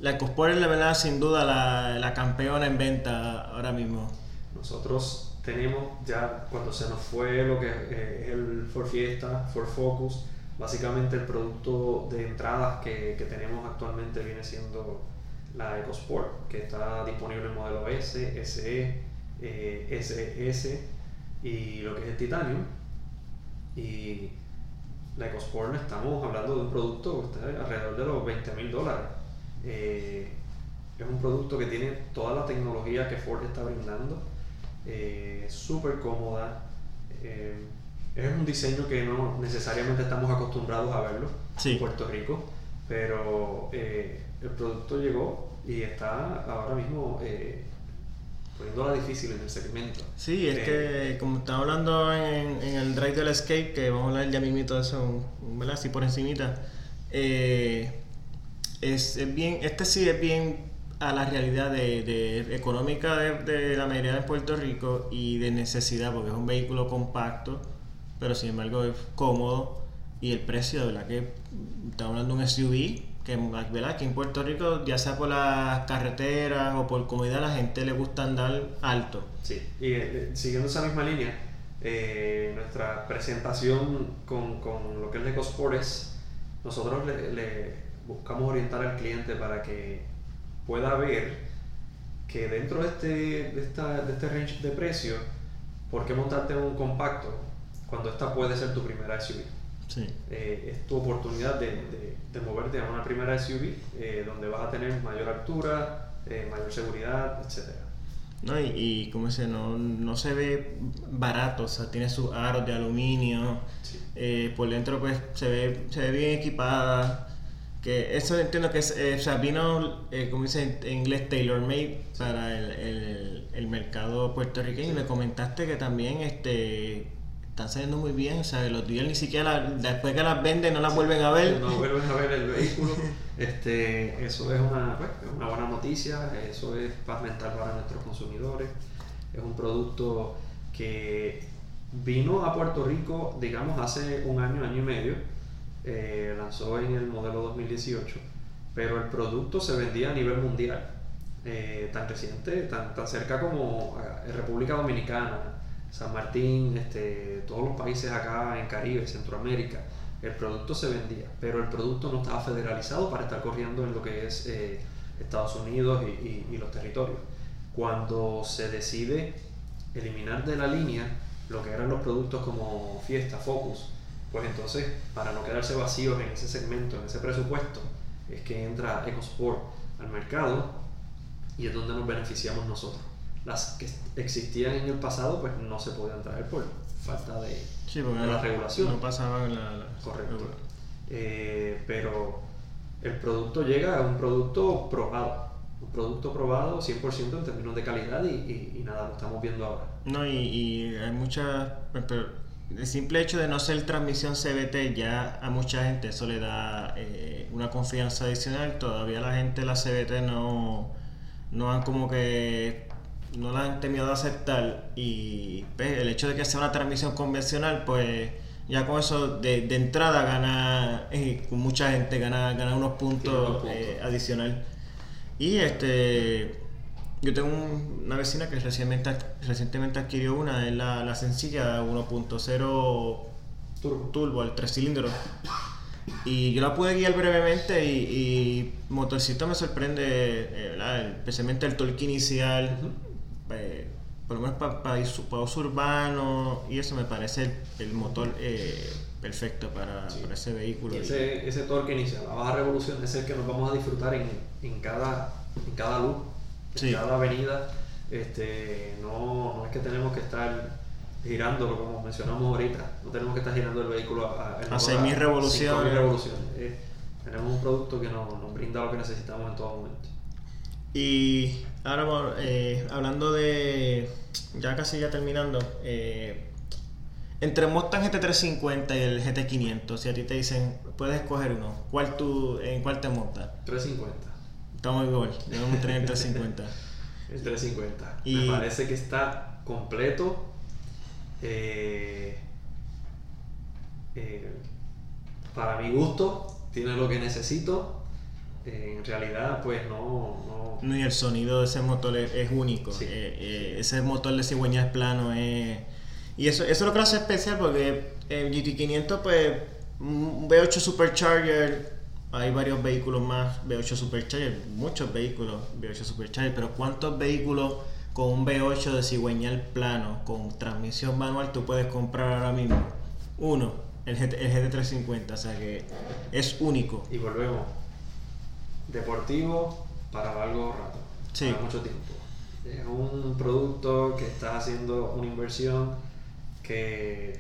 Speaker 1: la EcoSport es la verdad sin duda la, la campeona en venta ahora mismo.
Speaker 2: Nosotros tenemos ya, cuando se nos fue lo que eh, es el Ford Fiesta, Ford Focus, básicamente el producto de entradas que, que tenemos actualmente viene siendo la EcoSport, que está disponible en modelo S, SE, eh, SS y lo que es el Titanium. Y la EcoSport estamos hablando de un producto que está alrededor de los 20 mil dólares. Eh, es un producto que tiene toda la tecnología que Ford está brindando, eh, súper cómoda. eh, es un diseño que no necesariamente estamos acostumbrados a verlo
Speaker 1: Sí.
Speaker 2: en Puerto Rico, pero eh, el producto llegó y está ahora mismo eh, poniéndola difícil en el segmento.
Speaker 1: Sí, es
Speaker 2: Eh,
Speaker 1: que como estamos hablando en, en el Drive del Escape, que vamos a hablar ya mismito de eso, ¿verdad? Así por encimita, eh, es, es bien, este sí es bien a la realidad de, de- económica de, de la mayoría de Puerto Rico y de necesidad, porque es un vehículo compacto, pero sin embargo es cómodo y el precio, de verdad que estamos hablando de un SUV, que ¿verdad? que en Puerto Rico, ya sea por las carreteras o por comodidad, a la gente le gusta andar alto.
Speaker 2: Sí, y eh, siguiendo esa misma línea, eh, nuestra presentación con, con lo que es la EcoSport es, nosotros le buscamos orientar al cliente para que pueda ver que dentro de este, de esta, de este range de precio, ¿por qué montarte en un compacto cuando esta puede ser tu primera SUV?
Speaker 1: Sí.
Speaker 2: Eh, es tu oportunidad de, de- de moverte a una primera SUV eh, donde vas a tener mayor altura, eh, mayor seguridad, etcétera.
Speaker 1: ¿no? Y, y como se no, no se ve barato, o sea, tiene sus aros de aluminio,
Speaker 2: Sí.
Speaker 1: eh, por dentro pues se ve, se ve bien equipada, que eso entiendo que es, eh, o sea, vino, eh, como dice en inglés, tailor made para el, el- el mercado puertorriqueño, y me comentaste que también este están saliendo muy bien, o sea, los dealers ni siquiera, la- después que las venden no las vuelven a ver.
Speaker 2: No vuelven a ver el vehículo. Este, eso es una, pues, es una buena noticia, eso es paz mental para nuestros consumidores. Es un producto que vino a Puerto Rico, digamos, hace un año, año y medio. Eh, lanzó en el modelo 2018 pero el producto se vendía a nivel mundial. Eh, tan reciente, tan, tan cerca como eh, República Dominicana, San Martín, este, todos los países acá en Caribe, Centroamérica, el producto se vendía, pero el producto no estaba federalizado para estar corriendo en lo que es eh, Estados Unidos y, y, los territorios. Cuando se decide eliminar de la línea lo que eran los productos como Fiesta, Focus, pues entonces, para no quedarse vacíos en ese segmento, en ese presupuesto, es que entra EcoSport al mercado y es donde nos beneficiamos nosotros. Las que existían en el pasado, pues no se podían traer por falta de, la regulación.
Speaker 1: No pasaba la,
Speaker 2: Correcto. Eh, pero el producto llega a un producto probado. Un producto probado 100% en términos de calidad y, nada, lo estamos viendo ahora.
Speaker 1: No, y, hay muchas. El simple hecho de no ser transmisión CBT ya a mucha gente eso le da eh, una confianza adicional. Todavía la gente la CBT no, no han como que no la han temido de aceptar y pues, el hecho de que sea una transmisión convencional pues ya con eso de, entrada gana eh, con mucha gente gana, gana unos puntos, eh, adicional y este yo tengo una vecina que recientemente, recientemente adquirió una es la, la sencilla 1.0 turbo. turbo el 3 cilindros. Y yo la pude guiar brevemente y, y motorcito me sorprende, eh, especialmente el torque inicial, eh, por lo menos para pa, uso urbano y eso me parece el, motor eh, perfecto para, ese vehículo.
Speaker 2: ese, ese torque inicial, la baja revolución es el que nos vamos a disfrutar en, en, cada, en cada luz, en cada avenida. Este, no, no es que tenemos que estar girándolo, como mencionamos ahorita. No tenemos que estar girando el vehículo a,
Speaker 1: a, 6.000 revoluciones.
Speaker 2: revoluciones. Eh, tenemos un producto que nos, nos, brinda lo que necesitamos en todo momento.
Speaker 1: Y ahora, eh, hablando de. Ya casi ya terminando. Eh, entre Mustang GT350 y el GT500, si a ti te dicen, puedes escoger uno, ¿cuál tú, ¿en cuál te montas?
Speaker 2: 350.
Speaker 1: Estamos igual, debemos tener el 350.
Speaker 2: el 350. Y Me parece que está completo, eh, eh, para mi gusto, tiene lo que necesito. Eh, en realidad, pues no,
Speaker 1: no... y el sonido de ese motor es, único. ese motor de cigüeña es plano. Y eso, eso es lo que lo hace especial porque el GT500, pues, un V8 Supercharger, hay varios vehículos más V8 Supercharger, muchos vehículos V8 Supercharger, pero ¿cuántos vehículos con un V8 de cigüeñal plano con transmisión manual tú puedes comprar ahora mismo uno, el, GT, el GT350, o sea que es único.
Speaker 2: Y volvemos, deportivo para algo rato, sí. para mucho tiempo. Es un producto que estás haciendo una inversión que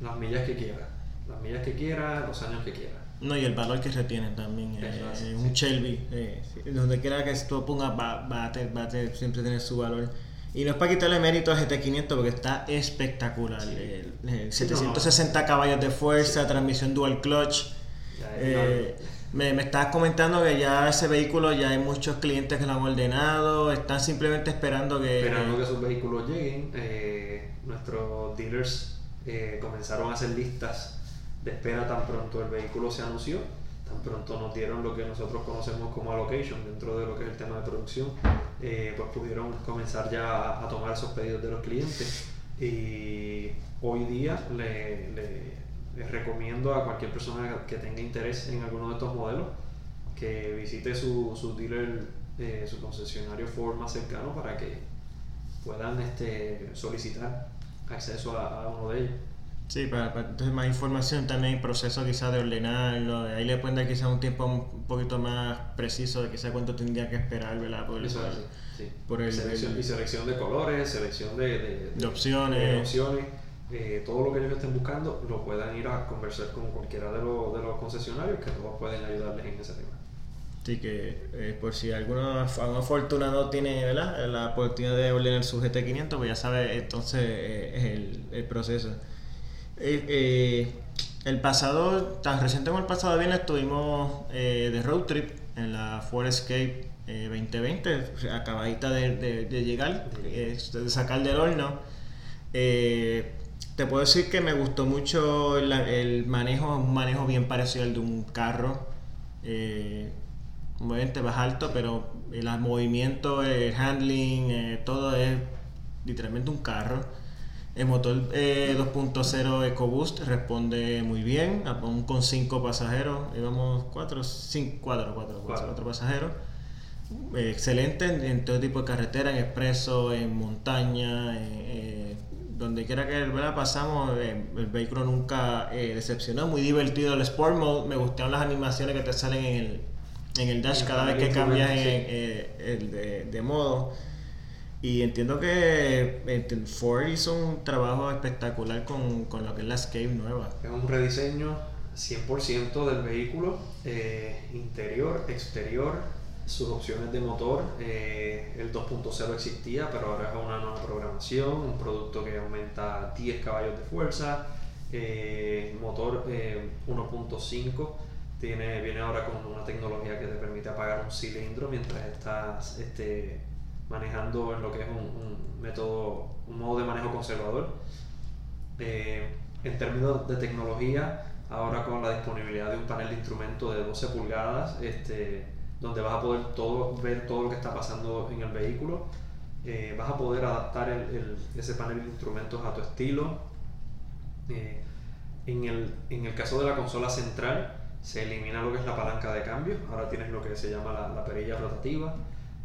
Speaker 2: las millas que quieras, las millas que quieras, los años que quieras.
Speaker 1: No, y el valor que retienen también. Eh, un Shelby, eh, donde quiera que tú pongas, va, va, a siempre tener su valor. Y no es para quitarle mérito al GT500 porque está espectacular. 760 caballos de fuerza, transmisión dual clutch. Eh, me, me estabas comentando que ya ese vehículo ya hay muchos clientes que lo han ordenado, están simplemente esperando que...
Speaker 2: Esperando que sus vehículos lleguen. nuestros dealers comenzaron a hacer listas de espera tan pronto el vehículo se anunció, tan pronto nos dieron lo que nosotros conocemos como allocation dentro de lo que es el tema de producción, eh, pues pudieron comenzar ya a, tomar esos pedidos de los clientes. Y hoy día le, le, recomiendo a cualquier persona que tenga interés en alguno de estos modelos que visite su, su dealer, eh, su concesionario Ford más cercano para que puedan este, solicitar acceso a uno de ellos.
Speaker 1: Sí, para, entonces más información también, proceso quizás de ordenarlo, ahí le pueden dar quizás un tiempo un poquito más preciso de quizás cuánto tendría que esperar, ¿verdad?
Speaker 2: Por, Eso por el, selección, y selección de colores, selección de,
Speaker 1: de, opciones,
Speaker 2: opciones eh, todo lo que ellos estén buscando lo puedan ir a conversar con cualquiera de los, de los concesionarios que todos pueden ayudarles en ese tema.
Speaker 1: Sí, que eh, por si alguno, afortunado tiene ¿verdad? la oportunidad de ordenar su GT500, pues ya sabe entonces eh, es el, el proceso. Eh, eh, el pasado, tan reciente como el pasado viernes, estuvimos eh, de road trip en la Forescape 2020, acabadita de, llegar, de sacar del horno. te puedo decir que me gustó mucho el, manejo, un manejo bien parecido al de un carro. obviamente más alto, pero el movimiento, el handling, todo es literalmente un carro. El motor 2.0 EcoBoost responde muy bien, aún con 5 pasajeros, íbamos 4, 5, 4, 4, 4 pasajeros. excelente en, todo tipo de carretera, en expreso, en montaña, donde quiera que pasamos, el vehículo nunca decepcionó, muy divertido el Sport Mode, me gustaron las animaciones que te salen en el, en el dash cada vez que cambias el de, de modo. Y entiendo que Ford hizo un trabajo espectacular con, con, lo que es la Escape nueva.
Speaker 2: Es un rediseño 100% del vehículo, eh, interior, exterior, sus opciones de motor. Eh, el 2.0 existía, pero ahora es una nueva programación, un producto que aumenta 10 caballos de fuerza, eh, motor 1.5. Tiene, viene ahora con una tecnología que te permite apagar un cilindro mientras estás este, manejando en lo que es un, método, un modo de manejo conservador. Eh, en términos de tecnología, ahora con la disponibilidad de un panel de instrumentos de 12 pulgadas, este, donde vas a poder ver todo lo que está pasando en el vehículo, eh, vas a poder adaptar ese panel de instrumentos a tu estilo. Eh, en, el, en, el, caso de la consola central, se elimina lo que es la palanca de cambio, ahora tienes lo que se llama la, la perilla rotativa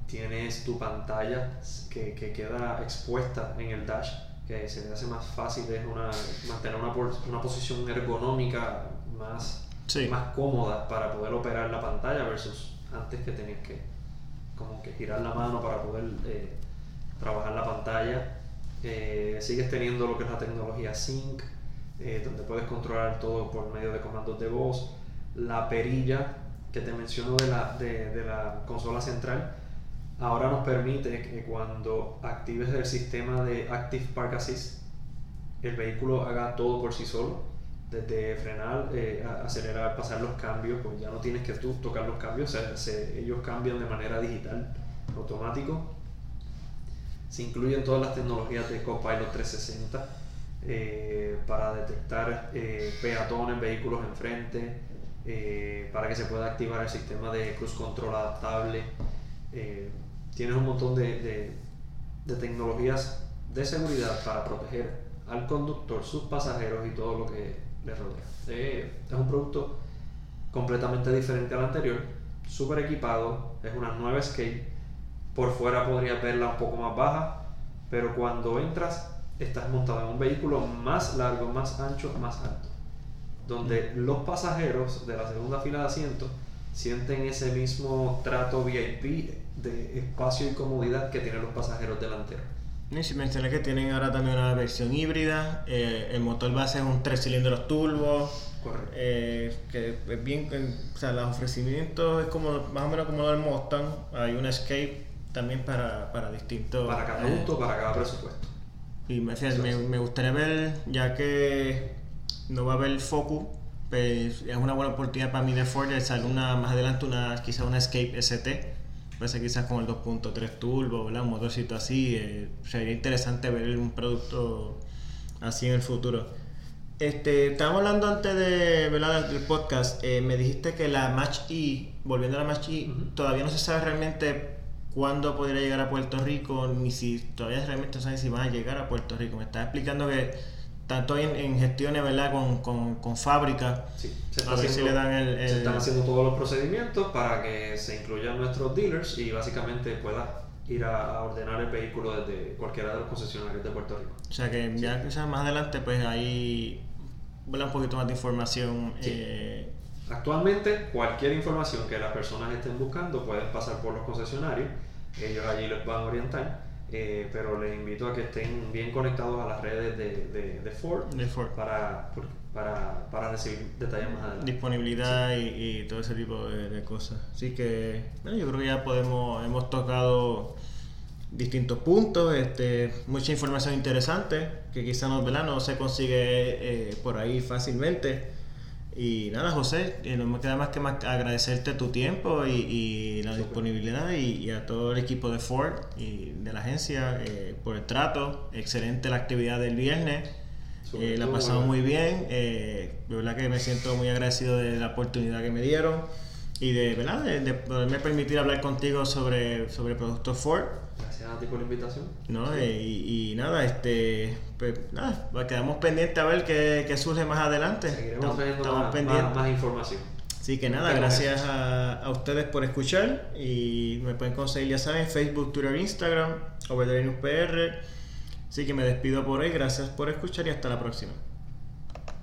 Speaker 2: tienes tu pantalla que, que, queda expuesta en el dash, que se le hace más fácil es una, mantener una, una posición ergonómica más, más cómoda para poder operar la pantalla versus antes que tenías que como que girar la mano para poder eh, trabajar la pantalla. Eh, sigues teniendo lo que es la tecnología Sync, eh, donde puedes controlar todo por medio de comandos de voz. La perilla que te menciono de la, de, de la consola central ahora nos permite que cuando actives el sistema de Active Park Assist, el vehículo haga todo por sí solo, desde frenar, eh, acelerar, pasar los cambios, pues ya no tienes que tú tocar los cambios, ellos cambian de manera digital, automático. Se incluyen todas las tecnologías de Copilot 360 eh, para detectar eh, peatones, vehículos enfrente, para que se pueda activar el sistema de cruise control adaptable tienes un montón de, de, tecnologías de seguridad para proteger al conductor, sus pasajeros y todo lo que les rodea. Eh, es un producto completamente diferente al anterior, súper equipado, es una nueva Escape. Por fuera podrías verla un poco más baja, pero cuando entras estás montado en un vehículo más largo, más ancho, más alto, donde mm. los pasajeros de la segunda fila de asientos sienten ese mismo trato VIP de espacio y comodidad que tienen los pasajeros delanteros.
Speaker 1: Y si mencioné que tienen ahora también una versión híbrida, eh, el motor base es un 3 cilindros turbo, eh, que es bien, o sea, los ofrecimientos es como más o menos como lo del Mustang, hay un Escape también para, para distintos...
Speaker 2: Para cada gusto, eh, para cada presupuesto.
Speaker 1: Y me, me, gustaría ver, ya que no va a haber Focus, pues es una buena oportunidad para mí de Ford de salir una, más adelante una, quizá una Escape ST Parece quizás con el 2.3 turbo, ¿verdad? un motorcito así. Eh, sería interesante ver un producto así en el futuro. Este, estábamos hablando antes de, ¿verdad? del podcast. Eh, me dijiste que la Match E, volviendo a la Match E, todavía no se sabe realmente cuándo podría llegar a Puerto Rico, ni si todavía realmente no saben si van a llegar a Puerto Rico. Me estás explicando que tanto en, en gestiones ¿verdad? con, con, con fábricas.
Speaker 2: Sí, se, están haciendo todos los procedimientos para que se incluyan nuestros dealers y básicamente pueda ir a, ordenar el vehículo desde cualquiera de los concesionarios de Puerto Rico.
Speaker 1: O sea que ya quizás más adelante pues ahí vuela un poquito más de información. Eh,
Speaker 2: Actualmente cualquier información que las personas estén buscando pueden pasar por los concesionarios, ellos allí les van a orientar eh, pero les invito a que estén bien conectados a las redes de, de, Ford, Para, para, para, recibir detalles más adelante.
Speaker 1: Disponibilidad y, todo ese tipo de, cosas. Así que bueno, yo creo que ya podemos, hemos tocado distintos puntos, este, mucha información interesante que quizá no, no se consigue eh, por ahí fácilmente. Y nada, José, eh, no me queda más que agradecerte tu tiempo y, la disponibilidad y, a todo el equipo de Ford y de la agencia eh, por el trato. Excelente la actividad del viernes. Eh, la pasamos muy bien. de verdad que me siento muy agradecido de la oportunidad que me dieron. y de, ¿verdad? De, poderme permitir hablar contigo sobre, sobre productos Ford.
Speaker 2: Gracias a ti por la invitación.
Speaker 1: ¿no? Y, nada, este, pues, nada, quedamos pendientes a ver qué, qué surge más adelante.
Speaker 2: Seguiremos teniendo más, información.
Speaker 1: Así que nada, gracias a, a, ustedes por escuchar y me pueden conseguir, ya saben, Facebook, Twitter, Instagram, Over the PR. Así que me despido por hoy, gracias por escuchar y hasta la próxima.